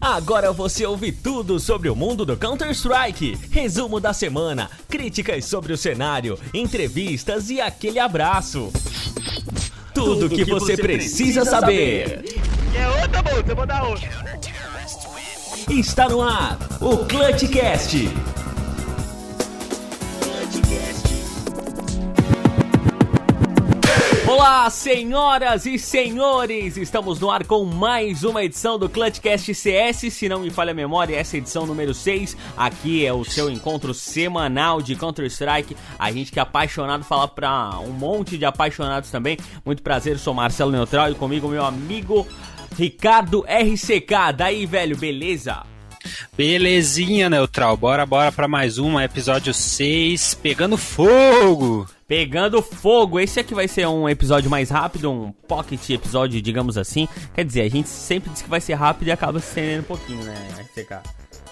Agora você ouve tudo sobre o mundo do Counter-Strike. Resumo da semana, críticas sobre o cenário, entrevistas e aquele abraço. Tudo, tudo que, que, você, precisa, precisa saber. É outra, eu vou dar outra. Está no ar o Clutchcast Olá, senhoras e senhores! Estamos no ar com mais uma edição do Clutchcast CS. Se não me falha a memória, essa é a edição número 6. Aqui é o seu encontro semanal de Counter-Strike. A gente que é apaixonado, falar pra um monte de apaixonados também. Muito prazer, sou Marcelo Neutral e comigo meu amigo Ricardo RCK. Daí, velho, beleza? Belezinha, Neutral. Bora, bora pra mais um episódio 6, pegando fogo! Pegando fogo. Esse aqui vai ser um episódio mais rápido, um pocket episódio, digamos assim. Quer dizer, a gente sempre diz que vai ser rápido e acaba se estendendo um pouquinho, né, RCK?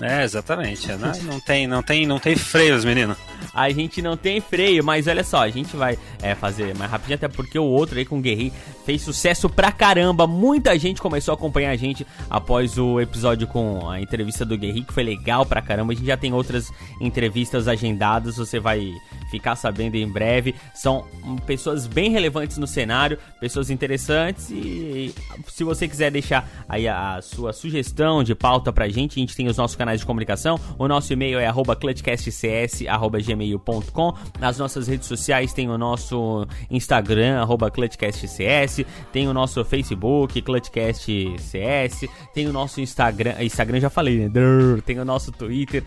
É, exatamente. Não, né? não, tem, não, tem, não tem freios, menino. A gente não tem freio, mas olha só, a gente vai é, fazer mais rapidinho, até porque o outro aí com o Guerri fez sucesso pra caramba. Muita gente começou a acompanhar a gente após o episódio com a entrevista do Guerri, que foi legal pra caramba. A gente já tem outras entrevistas agendadas, você vai ficar sabendo em breve. São pessoas bem relevantes no cenário, pessoas interessantes e se você quiser deixar aí a sua sugestão de pauta pra gente, a gente tem os nossos canais de comunicação. O nosso e-mail é clutchcastcs@gmail.com. Nas nossas redes sociais tem o nosso Instagram @clutchcastcs, tem o nosso Facebook clutchcastcs, tem o nosso Instagram, Instagram já falei, né? Tem o nosso Twitter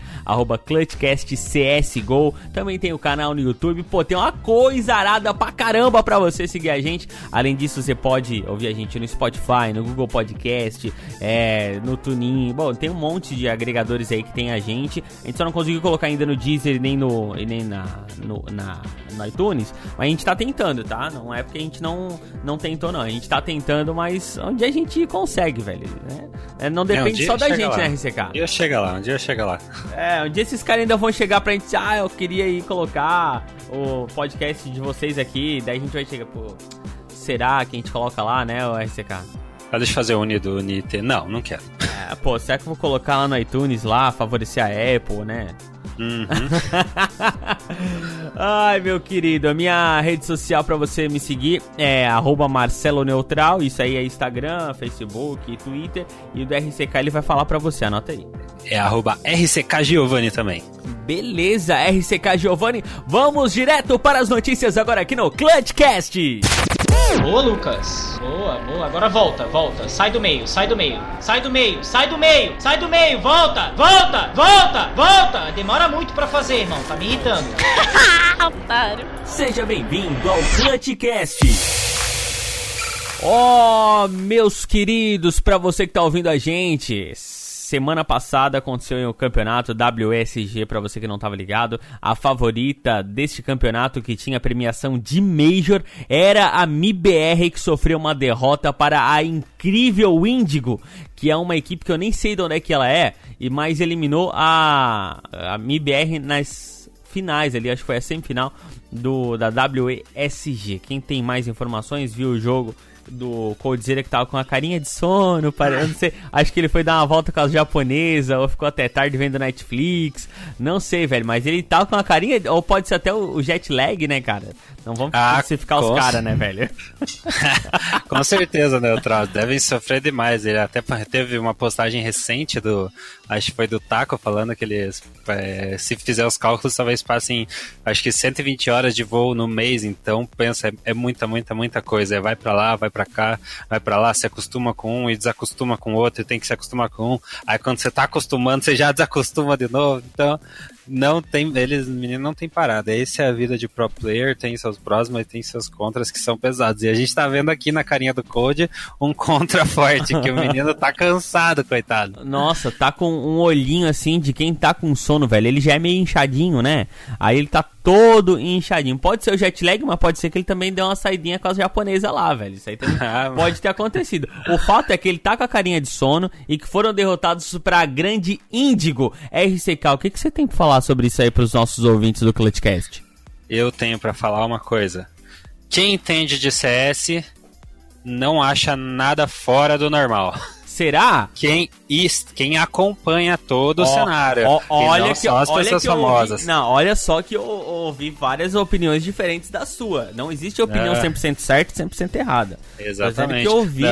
@clutchcastcsgo. Também tem o canal canal no YouTube. Pô, tem uma coisa arada pra caramba pra você seguir a gente. Além disso, você pode ouvir a gente no Spotify, no Google Podcast, é, no TuneIn. Bom, tem um monte de agregadores aí que tem a gente. A gente só não conseguiu colocar ainda no Deezer nem no, nem na, no, na, no iTunes. Mas a gente tá tentando, tá? Não é porque a gente não, não tentou, não. A gente tá tentando, mas onde a gente consegue, velho. Né? É, não depende é, um só da gente, lá. né, RCK? Um dia chega lá, um dia chega lá. É, um dia esses caras ainda vão chegar pra gente. Ah, eu queria ir colocar o podcast de vocês aqui, daí a gente vai chegar, pô, será que a gente coloca lá, né, o RCK? Ah, deixa eu fazer o Uni do UNIT. Não, não quero. É, pô, será que eu vou colocar lá no iTunes lá, favorecer a Apple, né? Uhum. Ai, meu querido, a minha rede social para você me seguir é Marcelo Neutral. Isso aí é Instagram, Facebook, Twitter. E o do RCK ele vai falar para você, anota aí. É arroba RCK Giovanni também. Beleza, RCK Giovanni. Vamos direto para as notícias agora aqui no Clutchcast. Boa, Lucas. Boa, boa. Agora volta, volta. Sai do meio, sai do meio. Sai do meio, sai do meio, sai do meio. Volta, volta, volta, volta. Demora muito para fazer, irmão. Tá me irritando. Otário. Seja bem-vindo ao Clutchcast. Ó, oh, meus queridos, para você que tá ouvindo a gente, semana passada aconteceu o campeonato WSG, para você que não estava ligado. A favorita deste campeonato que tinha premiação de Major era a MIBR, que sofreu uma derrota para a incrível Índigo, que é uma equipe que eu nem sei de onde é que ela é, e mais eliminou a, a MIBR nas finais ali, acho que foi a semifinal do da WSG. Quem tem mais informações viu o jogo do Coldzera que tava com a carinha de sono, para, não sei, acho que ele foi dar uma volta com as japonesas, ou ficou até tarde vendo Netflix, não sei, velho, mas ele tava com a carinha, ou pode ser até o, jet lag, né, cara? Não vamos ah, ficar os caras, né, velho? com certeza, Neutral, devem sofrer demais, ele até teve uma postagem recente do, acho que foi do Taco, falando que eles, é, se fizer os cálculos, talvez passem, acho que 120 horas de voo no mês, então, pensa, é, é muita, muita, muita coisa, vai para lá, vai para cá, vai para lá, se acostuma com um e desacostuma com outro, e tem que se acostumar com um. Aí quando você tá acostumando, você já desacostuma de novo. Então, não tem, eles, menino, não tem parada. Essa é a vida de pro player, tem seus prós, mas tem seus contras que são pesados. E a gente tá vendo aqui na carinha do Code um contra forte, que o menino tá cansado, coitado. Nossa, tá com um olhinho assim de quem tá com sono, velho. Ele já é meio inchadinho, né? Aí ele tá todo inchadinho. Pode ser o jet lag, mas pode ser que ele também deu uma saidinha com as japonesas lá, velho. Isso aí também ah, pode ter acontecido. O fato é que ele tá com a carinha de sono e que foram derrotados pra grande Índigo. RCK, o que, que você tem pra falar sobre isso aí pros nossos ouvintes do Clutchcast? Eu tenho para falar uma coisa. quem entende de CS não acha nada fora do normal. Será? Quem, quem acompanha todo o cenário. Ó, olha que, só as olha pessoas que eu famosas. ouvi, não, olha só que eu ouvi várias opiniões diferentes da sua. Não existe opinião É. 100% certa e 100% errada. Exatamente. Que eu ouvi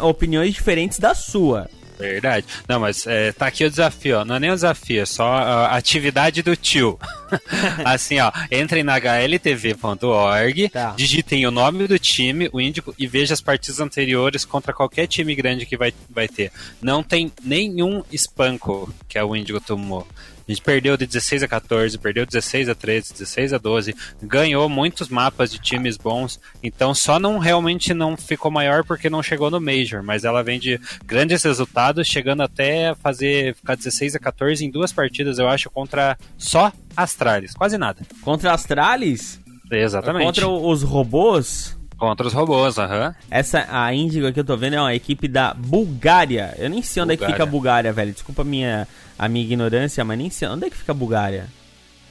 opiniões diferentes da sua. Verdade. Não, mas é, tá aqui o desafio, ó. Não é nem o desafio, é só a atividade do tio. assim, ó. Entrem na hltv.org, Tá. digitem o nome do time, o índico, e veja as partidas anteriores contra qualquer time grande que vai, vai ter. Não tem nenhum espanco que a Índigo tomou. A gente perdeu de 16 a 14, perdeu 16 a 13, 16 a 12, ganhou muitos mapas de times bons, então só não realmente não ficou maior porque não chegou no Major, mas ela vem de grandes resultados, chegando até a fazer ficar 16 a 14 em duas partidas, eu acho, contra só Astralis, quase nada. Contra Astralis? Exatamente. Contra os robôs? Contra os robôs, aham. Essa, a Índigo que eu tô vendo é uma equipe da Bulgária. Eu nem sei onde é que Bulgária. fica a Bulgária, velho. Desculpa a minha, a minha ignorância, mas nem sei onde é que fica a Bulgária.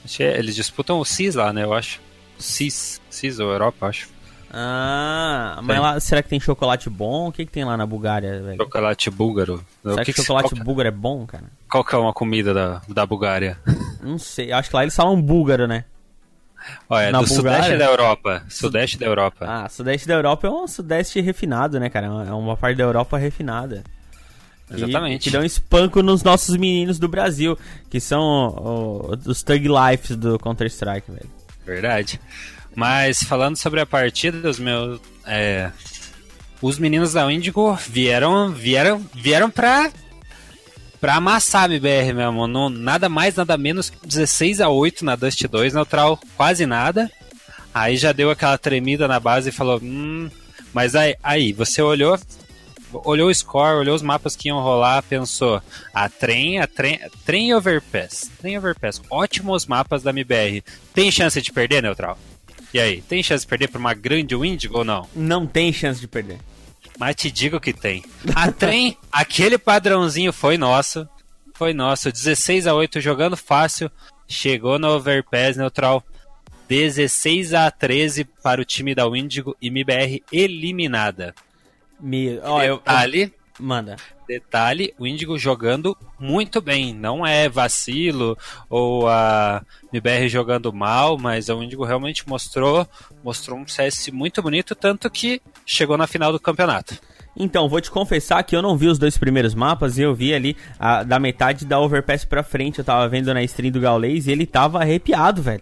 Que Eles disputam o CIS lá, né, eu acho. CIS, CIS ou Europa, acho. Ah, mas Tem. lá, será que tem chocolate bom? O que, que tem lá na Bulgária, velho? Chocolate búlgaro. Será O que, que que- chocolate qual, búlgaro é bom, cara? qual que é uma comida da, da Bulgária? Não sei. Acho que lá eles falam búlgaro, né? Olha, Na do Bulgária? sudeste da Europa. Sudeste da Europa. Ah, sudeste da Europa é um sudeste refinado, né, cara? É uma parte da Europa refinada. Que- Exatamente. Que dá um espanco nos nossos meninos do Brasil, que são ó, os Thug Lives do Counter-Strike, velho. Verdade. Mas falando sobre a partida, os meus. é, os meninos da Índigo vieram. vieram. vieram pra. Pra amassar a MBR mesmo. Não, nada mais, nada menos que 16 a 8 na Dust 2, neutral quase nada. Aí já deu aquela tremida na base e falou. Hum. Mas aí, aí você olhou. Olhou o score, olhou os mapas que iam rolar, pensou: a trem, a trem, trem overpass. Trem overpass. Ótimos mapas da MBR. Tem chance de perder, Neutral? E aí, tem chance de perder pra uma grande Windigo ou não? Não tem chance de perder. Mas te digo que tem. A trem, aquele padrãozinho foi nosso. Foi nosso. 16 a 8 jogando fácil. Chegou no overpass neutral. 16 a 13 para o time da Windigo e MBR eliminada. Me... Ó, eu... Detalhe, Manda. detalhe, o Índigo jogando muito bem. Não é vacilo ou a MBR jogando mal, mas o Índigo realmente mostrou, mostrou um CS muito bonito, tanto que chegou na final do campeonato. Então, vou te confessar que eu não vi os dois primeiros mapas e eu vi ali a- da metade da Overpass pra frente. Eu tava vendo na stream do Gaules e ele tava arrepiado, velho.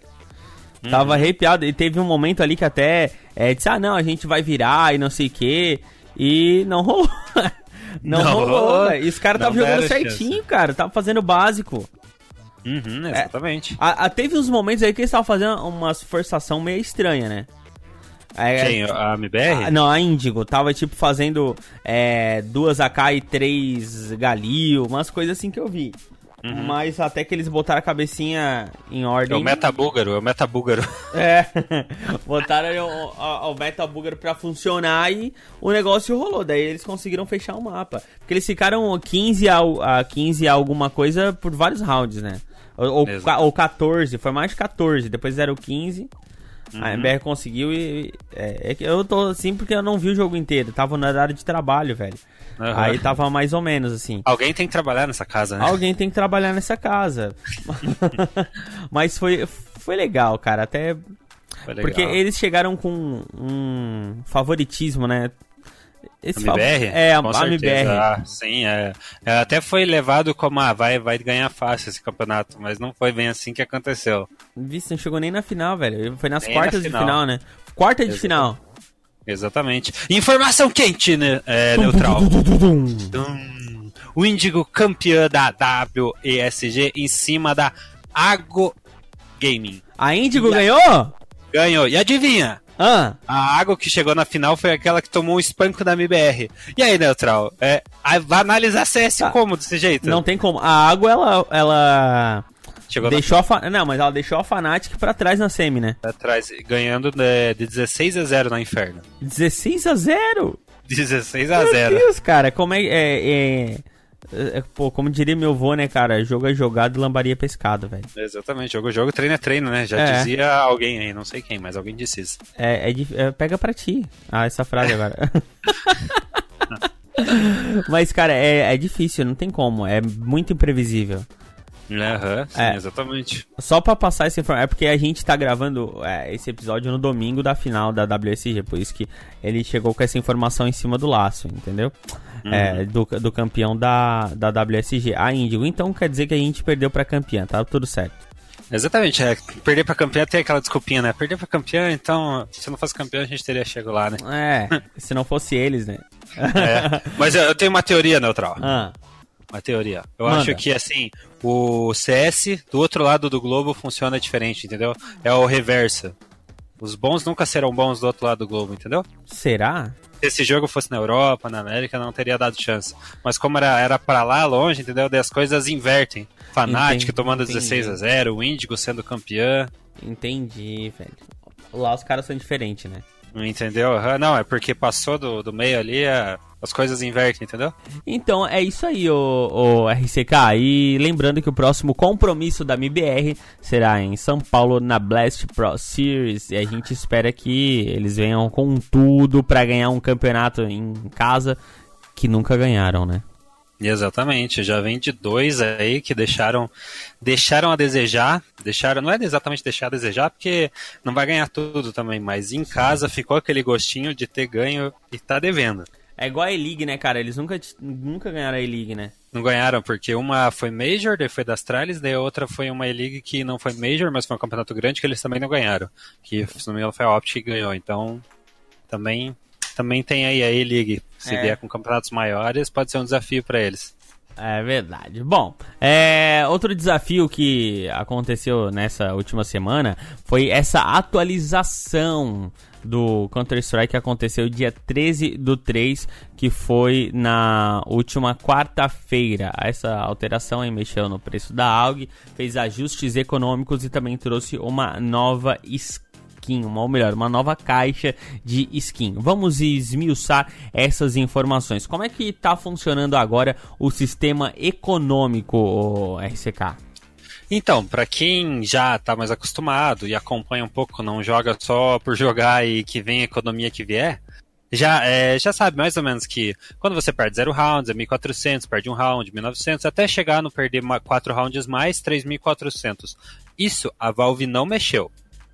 Tava arrepiado. E teve um momento ali que até é, disse: Ah, não, a gente vai virar e não sei o que. E não rolou. não, Não rolou, velho. E os caras estavam jogando certinho, chance. cara. Tava fazendo o básico. Uhum, exatamente. A, a- teve uns momentos aí que eles estavam fazendo umas forçação meio estranha, né? É, Quem? A MBR? Ah, não, a Índigo tava tipo fazendo é, duas AK e três Galil, umas coisas assim que eu vi. Mas até que eles botaram a cabecinha em É ordem. o metabúlgaro, é o metabúlgaro. É, botaram o, o, o Meta pra funcionar e o negócio rolou. Daí eles conseguiram fechar o mapa. Porque eles ficaram 15 a, a 15 a alguma coisa por vários rounds, né? Ou, ou, Exato. ca- ou 14, foi mais de 14, depois era o 15. Uhum. A MBR conseguiu e. É, é que eu tô assim porque eu não vi o jogo inteiro. Tava na área de trabalho, velho. Aham. Aí tava mais ou menos assim. Alguém tem que trabalhar nessa casa, né? Alguém tem que trabalhar nessa casa. Mas foi, foi legal, cara. Até Foi legal. porque eles chegaram com um favoritismo, né? Esse MBR? É, a, a. MBR. Ah, sim, é. É, Até foi levado como, ah, vai, vai ganhar fácil esse campeonato, mas não foi bem assim que aconteceu. Vixe, não chegou nem na final, velho. Foi nas Nem na quartas de final. final, né? Quarta de Exato. final. Exatamente. Informação quente, né? É, neutral. O Índigo campeã da WESG em cima da Ago Gaming. A Índigo ganhou? Ganhou. E adivinha? Ah, A Ago que chegou na final foi aquela que tomou o espanco da MBR. E aí, Neutral? É, vai analisar CS Tá. como desse jeito? não tem como. A água, ela. ela Chegou deixou a. Não, mas ela deixou a Fnatic pra trás na semi, né? atrás, ganhando de, de 16 a 0 na Inferno. 16 a 0 16 a Meu 0. Deus, cara, como é. é, é... É, pô, como diria meu avô, né, cara? Jogo é jogado e lambaria pescado, velho. Exatamente, jogo é jogo, treino é treino, né? Já É. dizia alguém aí, não sei quem, mas alguém disse isso. É, é, é, pega pra ti. Ah, essa frase agora. Mas, cara, é, é difícil, não tem como. É muito imprevisível. Aham, sim, É. exatamente. Só pra passar essa informação, é porque a gente tá gravando é, esse episódio no domingo da final da WSG, por isso que ele chegou com essa informação em cima do laço, entendeu? É, do, do campeão da, da WSG, a Índigo. Então quer dizer que a gente perdeu pra campeã, tá tudo certo. Exatamente, é. Perder pra campeã tem aquela desculpinha, né? Perder pra campeã, então, se não fosse campeão, a gente teria chegado lá, né? É, se não fosse eles, né? É. Mas eu, eu tenho uma teoria, Neutral. Ah, Uma teoria. Eu Manda. acho que, assim, o CS do outro lado do globo funciona diferente, entendeu? É o reverso. Os bons nunca serão bons do outro lado do globo, entendeu? será? Se esse jogo fosse na Europa, na América, não teria dado chance. Mas como era, era pra lá, longe, entendeu? Daí as coisas invertem. Entendi, tomando entendi. 16 a 0 o Índigo sendo campeã. Entendi, velho. Lá os caras são diferentes, né? Entendeu? Não, é porque passou do, do meio ali, é- as coisas invertem, entendeu? Então é isso aí, o, RCK. E lembrando que o próximo compromisso da MBR será em São Paulo na Blast Pro Series. E a gente espera que eles venham com tudo pra ganhar um campeonato em casa que nunca ganharam, né? Exatamente, já vem de dois aí que deixaram deixaram a desejar, deixaram, não é exatamente deixar a desejar, porque não vai ganhar tudo também, mas em casa ficou aquele gostinho de ter ganho e tá devendo. É igual a E-League, né, cara? Eles nunca, nunca ganharam a E-League, né? Não ganharam porque uma foi Major, daí foi das Astralis, daí a outra foi uma E-League que não foi Major, mas foi um campeonato grande que eles também não ganharam. Que, se não me engano, foi a Optic que ganhou. Então, também, também tem aí a E-League. Se É. vier com campeonatos maiores, pode ser um desafio pra eles. É verdade. Bom, é, outro desafio que aconteceu nessa última semana foi essa atualização do Counter-Strike aconteceu dia 13 do 3, que foi na última quarta-feira. Essa alteração aí mexeu no preço da AUG, fez ajustes econômicos e também trouxe uma nova skin, uma, ou melhor, uma nova caixa de skin. Vamos esmiuçar essas informações. Como é que tá funcionando agora o sistema econômico, RCK? Então, pra quem já tá mais acostumado e acompanha um pouco, não joga só por jogar e que vem a economia que vier, já, é, já sabe mais ou menos que quando você perde 0 rounds é 1400, perde um round, 1900, até chegar no perder 4 rounds mais, 3400. Isso a Valve não mexeu.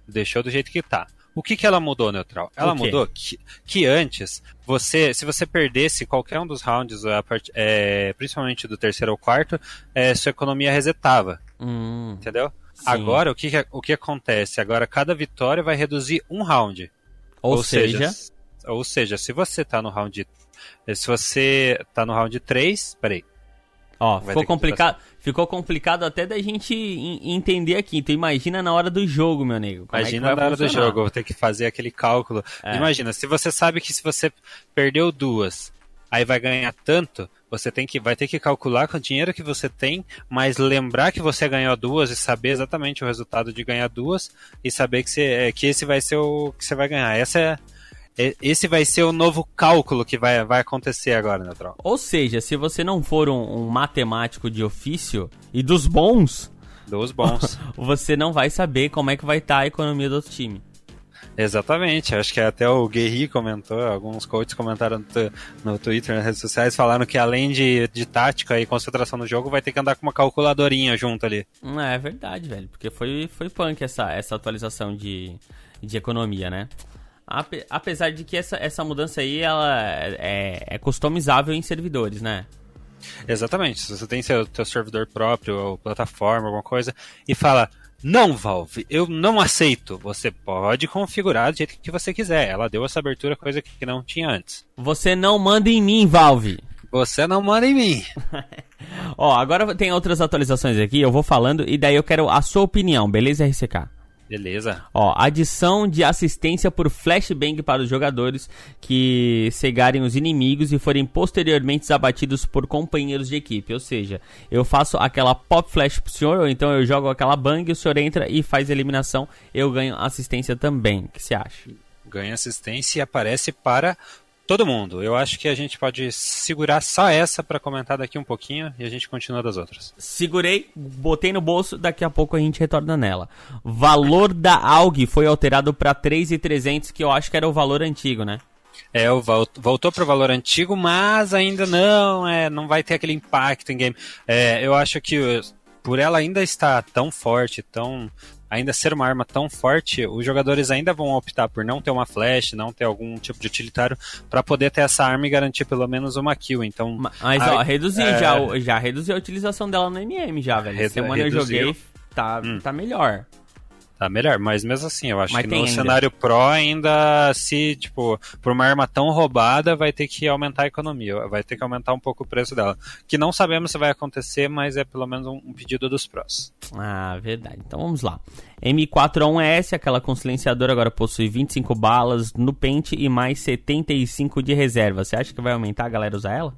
Deixou do jeito que tá. O que, que ela mudou, Neutral? Ela mudou que, que antes, você, se você perdesse qualquer um dos rounds, a part- é, principalmente do terceiro ou quarto, é, sua economia resetava Hum, entendeu? Sim. Agora, o que, que- o que acontece? Agora, cada vitória vai reduzir um round. ou, seja, ou seja, se você tá no round. Se você tá no round 3. Peraí. Ó, vai ficou complicado, ficou complicado até da gente en- entender aqui. Então imagina na hora do jogo, meu. Como é Imagina vai na hora do funcionar? jogo, eu vou ter que fazer aquele cálculo. É. Imagina, se você sabe que se você perdeu duas, aí vai ganhar tanto, você tem que, vai ter que calcular com o dinheiro que você tem, mas lembrar que você ganhou duas e saber exatamente o resultado de ganhar duas e saber que, você, é, que esse vai ser o que você vai ganhar. Essa é, é- esse vai ser o novo cálculo que vai, vai acontecer agora, Neutral. Ou seja, se você não for um, um matemático de ofício e dos bons, Dos bons. você não vai saber como é que vai estar a economia do outro time. Exatamente, acho que até o Guerri comentou, alguns coaches comentaram no Twitter, nas redes sociais, falaram que além de, de tática e concentração no jogo, vai ter que andar com uma calculadorinha junto ali. Hum, É verdade, velho. Porque foi, foi punk essa, essa atualização de, de economia, né? Ape- apesar de que essa, essa mudança aí, ela é, é customizável em servidores, né? Exatamente, se você tem seu, seu servidor próprio, ou plataforma, alguma coisa, e fala, não, Valve, eu não aceito, você pode configurar do jeito que você quiser. Ela deu essa abertura, coisa que não tinha antes. Você não manda em mim, Valve. Você não manda em mim. Ó, agora tem outras atualizações aqui, eu vou falando e daí eu quero a sua opinião, beleza, RCK? Beleza. Ó, adição de assistência por flashbang para os jogadores que cegarem os inimigos e forem posteriormente abatidos por companheiros de equipe. Ou seja, eu faço aquela pop flash pro senhor, ou então eu jogo aquela bang, o senhor entra e faz eliminação, eu ganho assistência também. O que você acha? Ganha assistência e aparece para todo mundo. Eu acho que a gente pode segurar só essa para comentar daqui um pouquinho e a gente continua das outras. Segurei, botei no bolso, daqui a pouco a gente retorna nela. Valor da AUG foi alterado para 3,300, que eu acho que era o valor antigo, né? É, voltou para o valor antigo, mas ainda não, é, não vai ter aquele impacto em game. É, eu acho que por ela ainda estar tão forte, tão ainda ser uma arma tão forte, os jogadores ainda vão optar por não ter uma flash, não ter algum tipo de utilitário para poder ter essa arma e garantir pelo menos uma kill. Então, mas ó, reduzir é... já, já reduziu a utilização dela no MM já, velho. Redu Semana reduziu. eu joguei, tá, hum. tá melhor. Tá melhor, mas mesmo assim, eu acho mas que no ainda. cenário Pro ainda, se, tipo, por uma arma tão roubada, vai ter que aumentar a economia, vai ter que aumentar um pouco o preço dela. Que não sabemos se vai acontecer, mas é pelo menos um, pedido dos Pros. Ah, verdade. Então vamos lá. M4A1S, aquela com silenciador, agora possui 25 balas no pente e mais 75 de reserva. Você acha que vai aumentar a galera usar ela?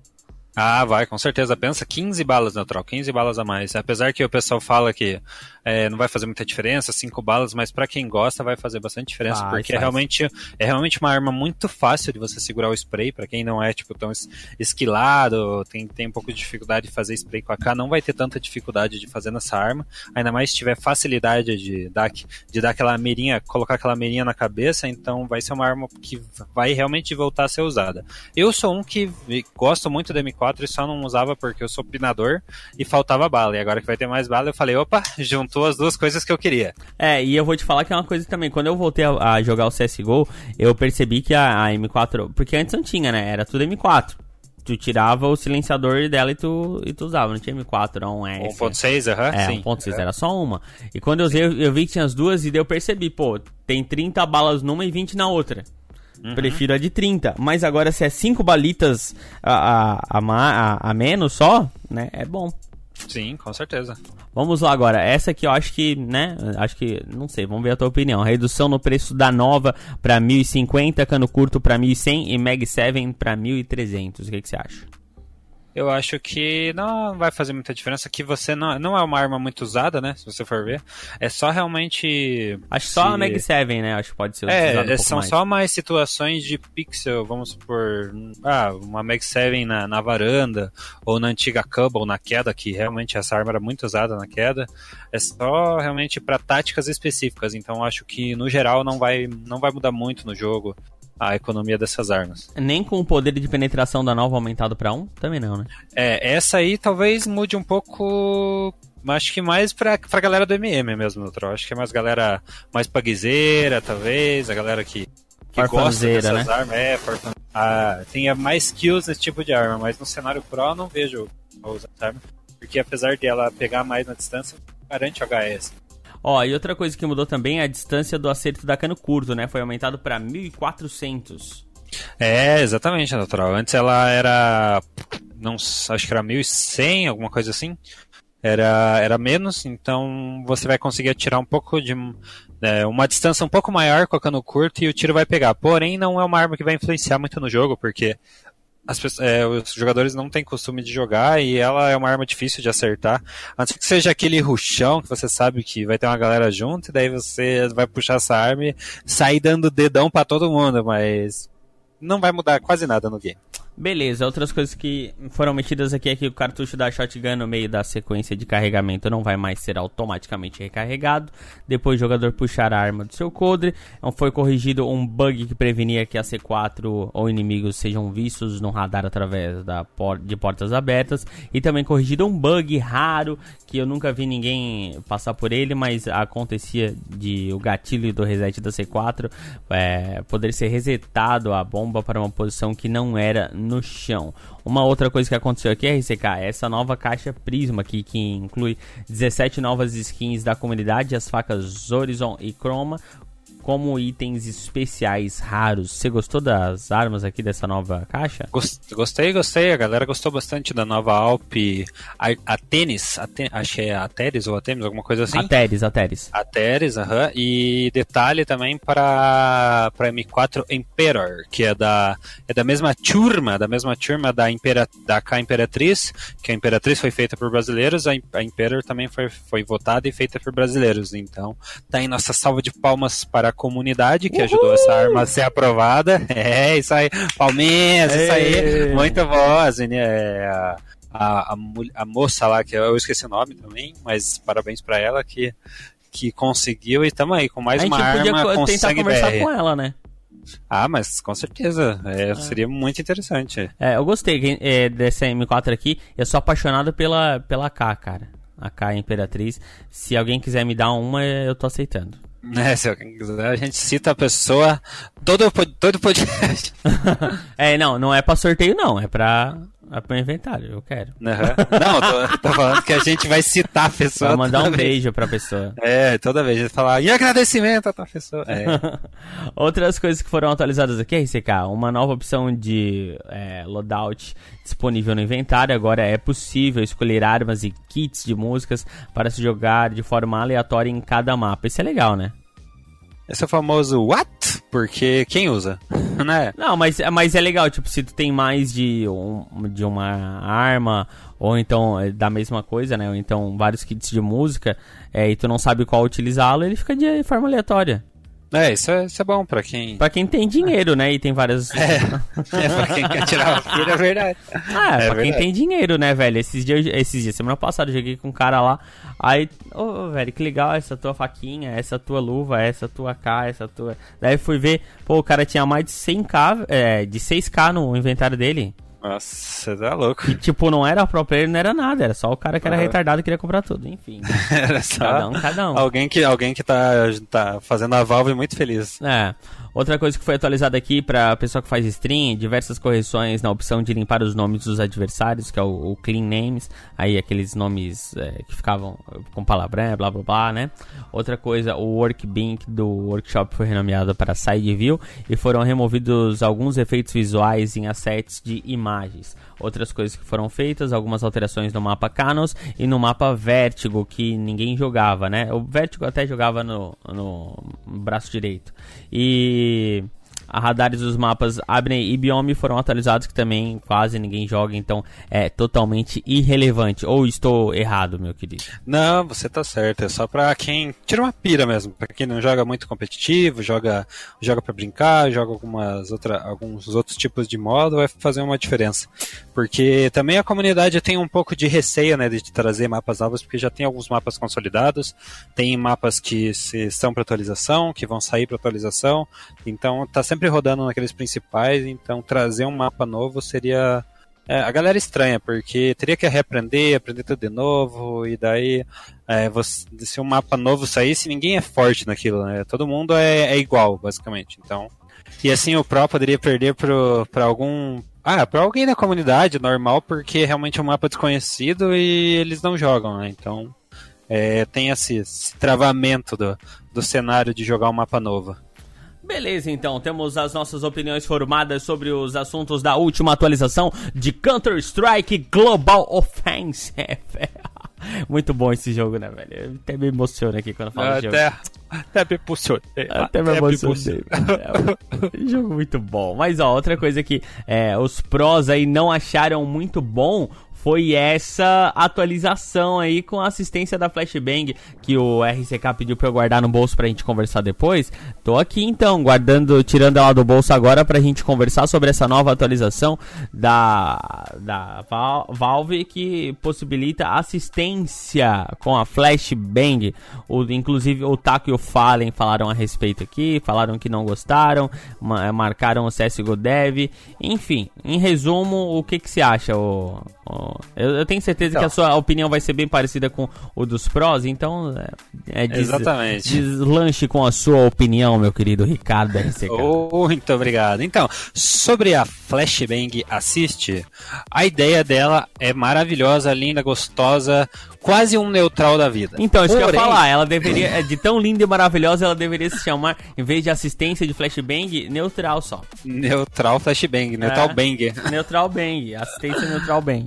Ah, vai, com certeza. Pensa 15 balas neutral, 15 balas a mais. Apesar que o pessoal fala que é, não vai fazer muita diferença, 5 balas, mas para quem gosta vai fazer bastante diferença, ah, porque é realmente, é realmente uma arma muito fácil de você segurar o spray, para quem não é tipo tão esquilado, tem, tem um pouco de dificuldade de fazer spray com a K, não vai ter tanta dificuldade de fazer nessa arma, ainda mais se tiver facilidade de dar, de dar aquela mirinha, colocar aquela mirinha na cabeça, então vai ser uma arma que vai realmente voltar a ser usada. Eu sou um que gosto muito da M4, 4 e só não usava porque eu sou pinador e faltava bala. E agora que vai ter mais bala, eu falei, opa, juntou as duas coisas que eu queria. É, e eu vou te falar que é uma coisa também. Quando eu voltei a, a jogar o CSGO, eu percebi que a, a M4. Porque antes não tinha, né? Era tudo M4 tu tirava o silenciador dela e tu, e tu usava, não tinha M4, não é. 1.6, aham, é, sim. 1.6, era só uma. E quando eu usei, eu, eu vi que tinha as duas e daí eu percebi, pô, tem 30 balas numa e 20 na outra. Uhum. Prefiro a de 30. Mas agora, se é 5 balitas a, a, a, a, menos só, né? É bom. Sim, com certeza. Vamos lá agora. Essa aqui eu acho que, né? Acho que, não sei, vamos ver a tua opinião. Redução no preço da nova para 1050, cano curto para 1100 e Mag 7 para 1300. O que, que você acha? Eu acho que não vai fazer muita diferença que você não, não é uma arma muito usada, né? Se você for ver. É só realmente. Acho só a Mag 7, né? Acho que pode ser É, um são mais. só mais situações de pixel, vamos supor. Ah, uma Mag 7 na, na varanda, ou na antiga Cubble, na queda, que realmente essa arma era muito usada na queda. É só realmente para táticas específicas. Então acho que no geral não vai, não vai mudar muito no jogo a economia dessas armas. Nem com o poder de penetração da nova aumentado para 1? Também não, né? É, essa aí talvez mude um pouco acho que mais pra, pra galera do MM mesmo, Neutral. Acho que é mais galera mais paguizeira, talvez, a galera que, que gosta dessas né? armas. É, ah, tem mais skills nesse tipo de arma, mas no cenário Pro eu não vejo usar essa arma, porque apesar de ela pegar mais na distância, garante o HS. Ó, e outra coisa que mudou também é a distância do acerto da cano curto, né? Foi aumentado para 1400. É, exatamente, natural. Antes ela era não, acho que era 1100, alguma coisa assim. Era, era menos, então você vai conseguir atirar um pouco de é, uma distância um pouco maior com a cano curto e o tiro vai pegar. Porém, não é uma arma que vai influenciar muito no jogo, porque as, é, os jogadores não têm costume de jogar e ela é uma arma difícil de acertar. A não ser que seja aquele ruchão que você sabe que vai ter uma galera junto e daí você vai puxar essa arma e sair dando dedão para todo mundo, mas não vai mudar quase nada no game. Beleza, outras coisas que foram mexidas aqui é que o cartucho da shotgun no meio da sequência de carregamento não vai mais ser automaticamente recarregado depois do jogador puxar a arma do seu coldre. Então foi corrigido um bug que prevenia que a C4 ou inimigos sejam vistos no radar através da por de portas abertas e também corrigido um bug raro que eu nunca vi ninguém passar por ele, mas acontecia de o gatilho do reset da C4 é, poder ser resetado a bomba para uma posição que não era no chão. Uma outra coisa que aconteceu aqui, RCK, é essa nova caixa Prisma aqui, que inclui 17 novas skins da comunidade, as facas Horizon e Chroma, como itens especiais raros. Você gostou das armas aqui dessa nova caixa? Gostei, gostei. A galera gostou bastante da nova Alp Atenis. Aten acho que é Ateris ou Atemis, alguma coisa assim. Ateris, Ateris. Ateris, aham. E detalhe também para para M4 Emperor, que é da é da mesma turma, da mesma turma da Impera, da K Imperatriz, que a Imperatriz foi feita por brasileiros, a, a Emperor também foi foi votada e feita por brasileiros. Então, tá aí nossa salva de palmas para comunidade que Uhul! ajudou essa arma a ser aprovada. É, isso aí. Palmeiras, isso aí. Muito boa, é, a, a, a, moça lá, que eu esqueci o nome também, mas parabéns para ela que, que conseguiu e estamos aí com mais uma arma. A gente podia tentar conversar BR. com ela, né? Ah, mas com certeza. É, é. Seria muito interessante. É, eu gostei é, dessa M4 aqui. Eu sou apaixonado pela, pela K, cara. A K Imperatriz. Se alguém quiser me dar uma, eu tô aceitando. É, se alguém quiser, a gente cita a pessoa todo, todo podcast. é, não, não é pra sorteio, não. É pra é pro inventário, eu quero. Uhum. Não, tô, tô, falando que a gente vai citar a pessoa. Vai mandar um vez. beijo pra pessoa. É, toda vez a gente falar, e agradecimento a tua pessoa. É. Outras coisas que foram atualizadas aqui, RCK, uma nova opção de é, loadout disponível no inventário. Agora é possível escolher armas e kits de músicas para se jogar de forma aleatória em cada mapa. Isso é legal, né? Esse é o famoso what? Porque quem usa, né? Não, mas, mas é legal, tipo, se tu tem mais de, um, de uma arma, ou então é da mesma coisa, né? Ou então vários kits de música, é, e tu não sabe qual utilizá-lo, ele fica de forma aleatória. É, isso é, isso é bom pra quem. Pra quem tem dinheiro, né? E tem várias. É, é pra quem quer tirar o filho, é verdade. Ah, é, é pra verdade. quem tem dinheiro, né, velho? Esses dias, esses dias, semana passada, eu joguei com um cara lá. Aí, ô, oh, velho, que legal essa tua faquinha, essa tua luva, essa tua K, essa tua. Daí fui ver, pô, o cara tinha mais de 100k, é, de 6k no inventário dele. Nossa, você tá louco. E, tipo, não era pro player, não era nada. Era só o cara que era uhum. retardado e queria comprar tudo. Enfim. era só cada um, cada um. Alguém que, alguém que tá, tá fazendo a Valve muito feliz. É. Outra coisa que foi atualizada aqui para pessoa que faz stream, diversas correções na opção de limpar os nomes dos adversários, que é o, o clean names, aí aqueles nomes é, que ficavam com palavrão, blá blá blá, né? Outra coisa, o workbench do workshop foi renomeado para side view e foram removidos alguns efeitos visuais em assets de Outras coisas que foram feitas, algumas alterações no mapa Canos e no mapa Vertigo, que ninguém jogava, né? O Vertigo até jogava no, no braço direito. E radares dos mapas Abney e Biome foram atualizados que também quase ninguém joga, então é totalmente irrelevante. Ou estou errado, meu querido? Não, você tá certo. É só pra quem tira uma pira mesmo. Pra quem não joga muito competitivo, joga joga para brincar, joga algumas outra, alguns outros tipos de modo, vai fazer uma diferença. Porque também a comunidade tem um pouco de receio né, de trazer mapas novos, porque já tem alguns mapas consolidados, tem mapas que estão para atualização, que vão sair para atualização, então tá sempre sempre rodando naqueles principais, então trazer um mapa novo seria. É, a galera estranha, porque teria que reaprender, aprender tudo de novo, e daí é, você, se um mapa novo saísse, ninguém é forte naquilo, né? Todo mundo é, é igual, basicamente. Então. E assim o Pro poderia perder para algum. Ah, para alguém da comunidade normal, porque realmente é um mapa desconhecido e eles não jogam, né? Então. É, tem esse, esse travamento do, do cenário de jogar um mapa novo. Beleza, então, temos as nossas opiniões formadas sobre os assuntos da última atualização de Counter-Strike Global Offensive. Muito bom esse jogo, né, velho? Eu até me emociona aqui quando falo de jogo. Até me emocionei. Até me emocionei. É, jogo muito bom. Mas, ó, outra coisa que é, os prós aí não acharam muito bom foi essa atualização aí com a assistência da Flashbang que o RCK pediu pra eu guardar no bolso pra gente conversar depois. Tô aqui então, guardando, tirando ela do bolso agora pra gente conversar sobre essa nova atualização da, da Valve que possibilita assistência com a Flashbang. O, inclusive o Taco e o Fallen falaram a respeito aqui, falaram que não gostaram, marcaram o CSGO Dev. Enfim, em resumo, o que, que você acha, o, o eu, eu, tenho certeza então, que a sua opinião vai ser bem parecida com o dos prós, então é, é des, exatamente. deslanche com a sua opinião, meu querido Ricardo RCK. Oh, muito obrigado. Então, sobre a Flashbang Assist, a ideia dela é maravilhosa, linda, gostosa, quase um neutral da vida. Então, isso Porém... que eu ia falar, ela deveria, é, de tão linda e maravilhosa, ela deveria se chamar, em vez de assistência de flashbang, neutral só. Neutral flashbang, neutral é, bang. Neutral bang, assistência neutral bang.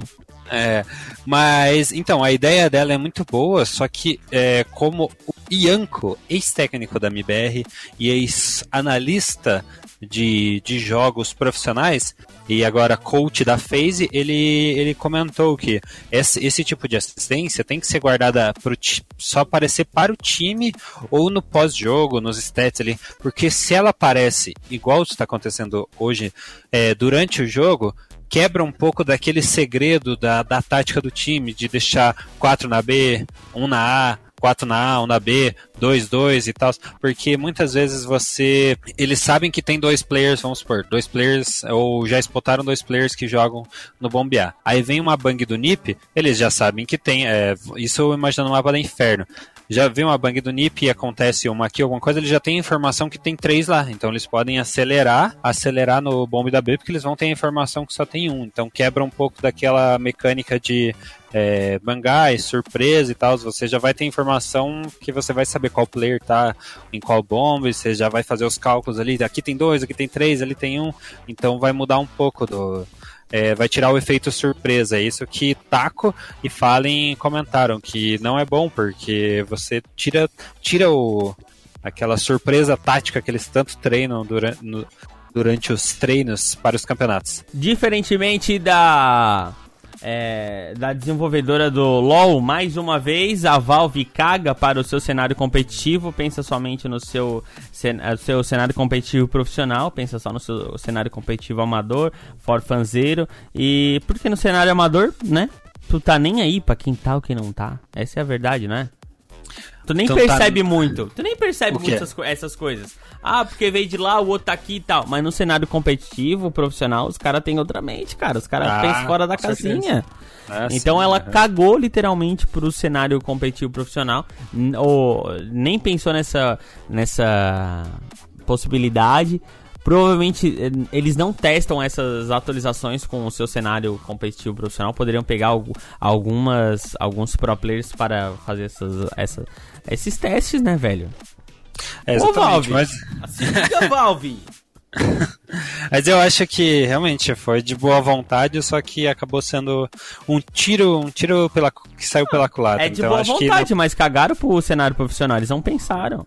É, mas então a ideia dela é muito boa, só que é, como o Ianco, ex-técnico da MBR e ex-analista de, de jogos profissionais e agora coach da FaZe, ele, ele comentou que esse, esse tipo de assistência tem que ser guardada pro, só aparecer para o time ou no pós-jogo, nos stats ali, porque se ela aparece igual está acontecendo hoje é, durante o jogo, quebra um pouco daquele segredo da, da tática do time, de deixar 4 na B, 1 na A, 4 na A, 1 na B, 2, 2 e tal, porque muitas vezes você. Eles sabem que tem dois players, vamos supor, dois players, ou já spotaram dois players que jogam no bombear. Aí vem uma bang do NIP, eles já sabem que tem. É, isso eu imagino no mapa da Inferno já vê uma bang do NIP e acontece uma aqui, alguma coisa, eles já têm informação que tem três lá. Então eles podem acelerar, acelerar no bombe da B, porque eles vão ter a informação que só tem um. Então quebra um pouco daquela mecânica de é, bangais, surpresa e tal. Você já vai ter informação que você vai saber qual player tá em qual bombe, você já vai fazer os cálculos ali. Aqui tem dois, aqui tem três, ali tem um. Então vai mudar um pouco do, é, vai tirar o efeito surpresa. É isso que Taco e Fallen comentaram, que não é bom, porque você tira, tira o, aquela surpresa tática que eles tanto treinam durante, no, durante os treinos para os campeonatos. Diferentemente da é, da desenvolvedora do LoL, mais uma vez, a Valve caga para o seu cenário competitivo, pensa somente no seu, é, seu cenário competitivo profissional, pensa só no seu cenário competitivo amador, forfanzeiro, e porque no cenário amador, né, tu tá nem aí pra quem tá ou quem não tá, essa é a verdade, né? Tu nem então, tá percebe tá... muito. Tu nem percebe muito essas, essas, coisas. Ah, porque veio de lá, o outro tá aqui e tal. Mas no cenário competitivo, profissional, os caras têm outra mente, cara. Os caras ah, pensam fora da casinha. Ah, então sim, ela cagou literalmente pro cenário competitivo profissional. Ou nem pensou nessa, nessa possibilidade. Provavelmente eh, eles não testam essas atualizações com o seu cenário competitivo profissional. Poderiam pegar algumas, alguns pro players para fazer essas, essa, esses testes, né, velho? É, Ô, Valve! Mas... Assim fica, Valve! Mas eu acho que realmente foi de boa vontade, só que acabou sendo um tiro, um tiro pela, que saiu pela culatra. É de então, boa vontade, não... mas cagaram pro cenário profissional, eles não pensaram.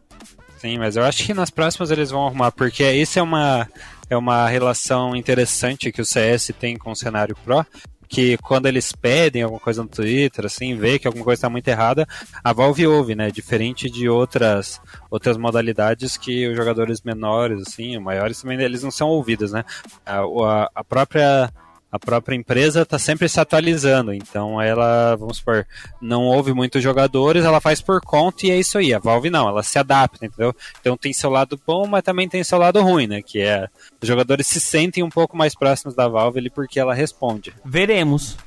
Sim, mas eu acho que nas próximas eles vão arrumar, porque isso é uma, é uma relação interessante que o CS tem com o cenário Pro, que quando eles pedem alguma coisa no Twitter, assim, vê que alguma coisa está muito errada, a Valve ouve, né? Diferente de outras outras modalidades que os jogadores menores, assim, maiores também, eles não são ouvidos, né? A, a, a própria a própria empresa está sempre se atualizando. Então ela, vamos supor, não houve muitos jogadores, ela faz por conta e é isso aí. A Valve não, ela se adapta, entendeu? Então tem seu lado bom, mas também tem seu lado ruim, né? Que é os jogadores se sentem um pouco mais próximos da Valve ali porque ela responde. Veremos.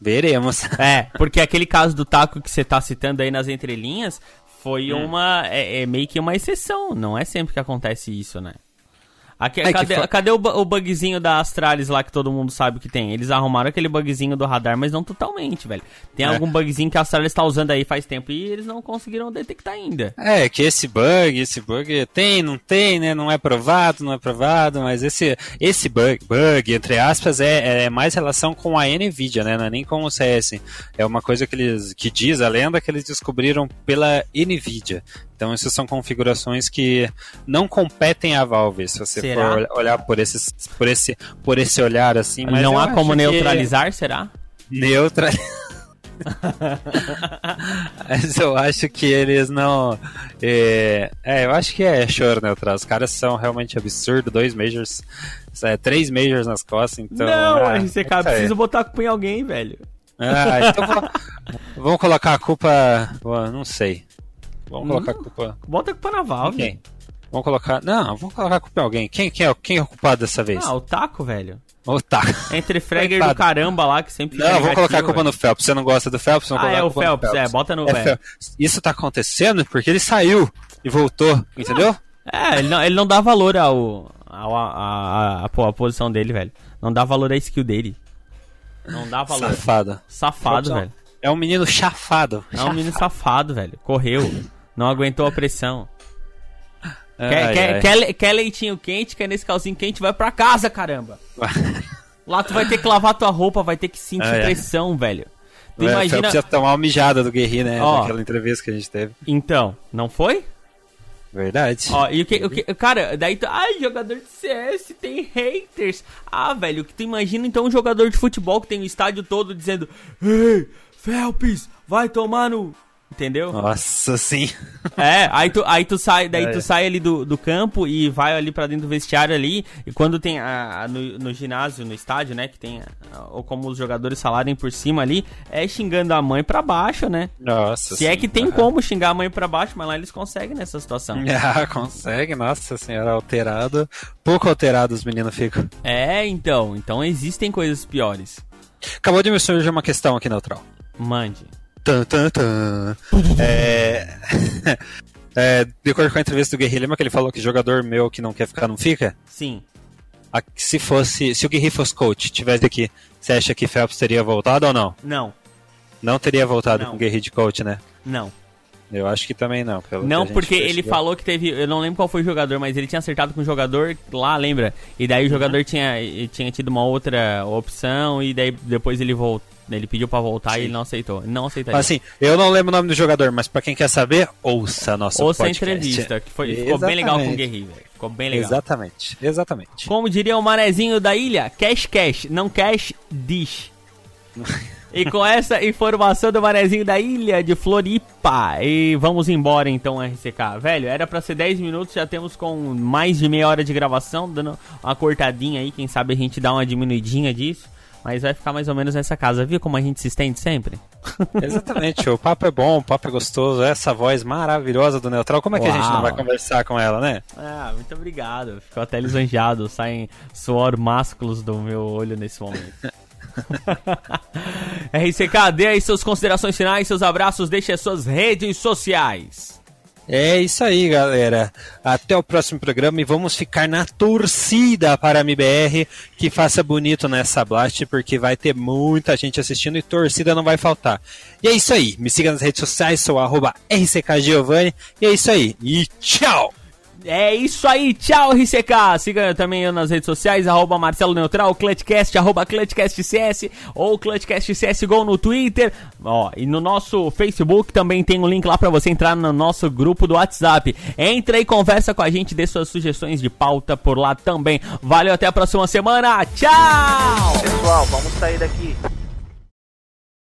Veremos. É, porque aquele caso do taco que você está citando aí nas entrelinhas foi hum. uma. É, é meio que uma exceção. Não é sempre que acontece isso, né? Aqui, é cadê, for... cadê o, o, bugzinho da Astralis lá que todo mundo sabe que tem? Eles arrumaram aquele bugzinho do radar, mas não totalmente, velho. Tem é. algum bugzinho que a Astralis tá usando aí faz tempo e eles não conseguiram detectar ainda. É, que esse bug, esse bug tem, não tem, né? Não é provado, não é provado, mas esse, esse bug, bug, entre aspas, é, é mais relação com a NVIDIA, né? Não é nem com o CS. É uma coisa que eles que diz a lenda que eles descobriram pela NVIDIA. Então, essas são configurações que não competem à Valve, se você será? for olhar por, esses, por, esse, por esse olhar assim. Mas não há como neutralizar, será? Neutralizar. Mas eu acho que eles não. É, é, eu acho que é choro neutral. Os caras são realmente absurdos. Dois Majors. É, três Majors nas costas, então. Não, ah, RCK, é precisa botar a culpa em alguém, velho. Ah, então vamos colocar a culpa. Não sei. Vamos colocar a culpa. Bota a culpa na Valve. Quem? Vamos colocar. Não, vamos colocar a culpa em alguém. Quem, quem, é, quem é o culpado dessa vez? Ah, o Taco, velho. O Taco. Entre Fragger do caramba lá, que sempre Não, vamos colocar a culpa velho. no Phelps. Você não gosta do Phelps? Vamos ah, é o Phelps, Phelps, é, bota no. É, Isso tá acontecendo porque ele saiu e voltou, entendeu? É, ele não, ele não dá valor ao, ao a, a, a, a, posição dele, velho. Não dá valor à skill dele. Não dá valor. Safado. Safado, velho. É um menino chafado. É um menino safado, velho. Correu. Não aguentou a pressão. Ai, quer, ai. Quer, quer, quer, leitinho quente, quer nesse calcinho quente, vai pra casa, caramba. Lá tu vai ter que lavar tua roupa, vai ter que sentir ai, pressão, velho. Tu é, imagina... Precisa tomar uma mijada do Guerri, né? Ó, Naquela entrevista que a gente teve. Então, não foi? Verdade. Ó, e o que, o que. Cara, daí tu. Ai, jogador de CS tem haters. Ah, velho, o que tu imagina então um jogador de futebol que tem o estádio todo dizendo: Ei, Felps, vai tomar no. Entendeu? Nossa, sim. É, aí tu, aí tu sai, daí é. tu sai ali do, do campo e vai ali para dentro do vestiário ali, e quando tem a, a, no, no ginásio, no estádio, né, que tem, a, ou como os jogadores falarem por cima ali, é xingando a mãe para baixo, né? Nossa. Se é sim. é que tem como xingar a mãe para baixo, mas lá eles conseguem nessa situação. Ah, consegue, nossa senhora, alterado. Pouco alterado os meninos ficam. É, então, então existem coisas piores. Acabou de me surgir uma questão aqui, Neutral. Mande. Tan, tan, tan. é... é, de acordo com a entrevista do Guerri, lembra que ele falou que jogador meu que não quer ficar não fica? Sim. A, se fosse, se o Guerri fosse coach, tivesse aqui, você acha que Phelps teria voltado ou não? Não. Não teria voltado não. com o Guerri de coach, né? Não. Eu acho que também não. não, porque ele falou que teve. Eu não lembro qual foi o jogador, mas ele tinha acertado com o jogador lá, lembra? E daí o jogador uhum. tinha, tinha tido uma outra opção e daí depois ele voltou ele pediu para voltar Sim. e ele não aceitou. Não aceitaria. Assim, eu não lembro o nome do jogador, mas para quem quer saber, ouça a nossa ouça podcast. Ouça a entrevista, que foi, ficou bem legal com o Guerri, velho. Ficou bem legal. Exatamente, exatamente. Como diria o manezinho da ilha, cash cash, não cash dish. e com essa informação do manezinho da ilha de Floripa, e vamos embora então, RCK. Velho, era para ser 10 minutos, já temos com mais de meia hora de gravação, dando uma cortadinha aí, quem sabe a gente dá uma diminuidinha disso. Mas vai ficar mais ou menos nessa casa. Viu como a gente se estende sempre? Exatamente, o papo é bom, o papo é gostoso, essa voz maravilhosa do Neutral. Como é que Uau. a gente não vai conversar com ela, né? Ah, muito obrigado. Ficou até lisonjeado. Saem suor másculos do meu olho nesse momento. RCK, dê aí suas considerações finais, seus abraços, deixe as suas redes sociais. É isso aí, galera. Até o próximo programa e vamos ficar na torcida para a MBR que faça bonito nessa blast, porque vai ter muita gente assistindo e torcida não vai faltar. E é isso aí. Me siga nas redes sociais, sou arroba. E é isso aí. E tchau! É isso aí, tchau RCK! Siga também eu nas redes sociais, arroba Marcelo Neutral, Clutchcast, arroba ClutchCastCS ou ClutchCastCSGO no Twitter. Ó, e no nosso Facebook também tem um link lá para você entrar no nosso grupo do WhatsApp. Entra e conversa com a gente, dê suas sugestões de pauta por lá também. Valeu, até a próxima semana, tchau! Pessoal, vamos sair daqui.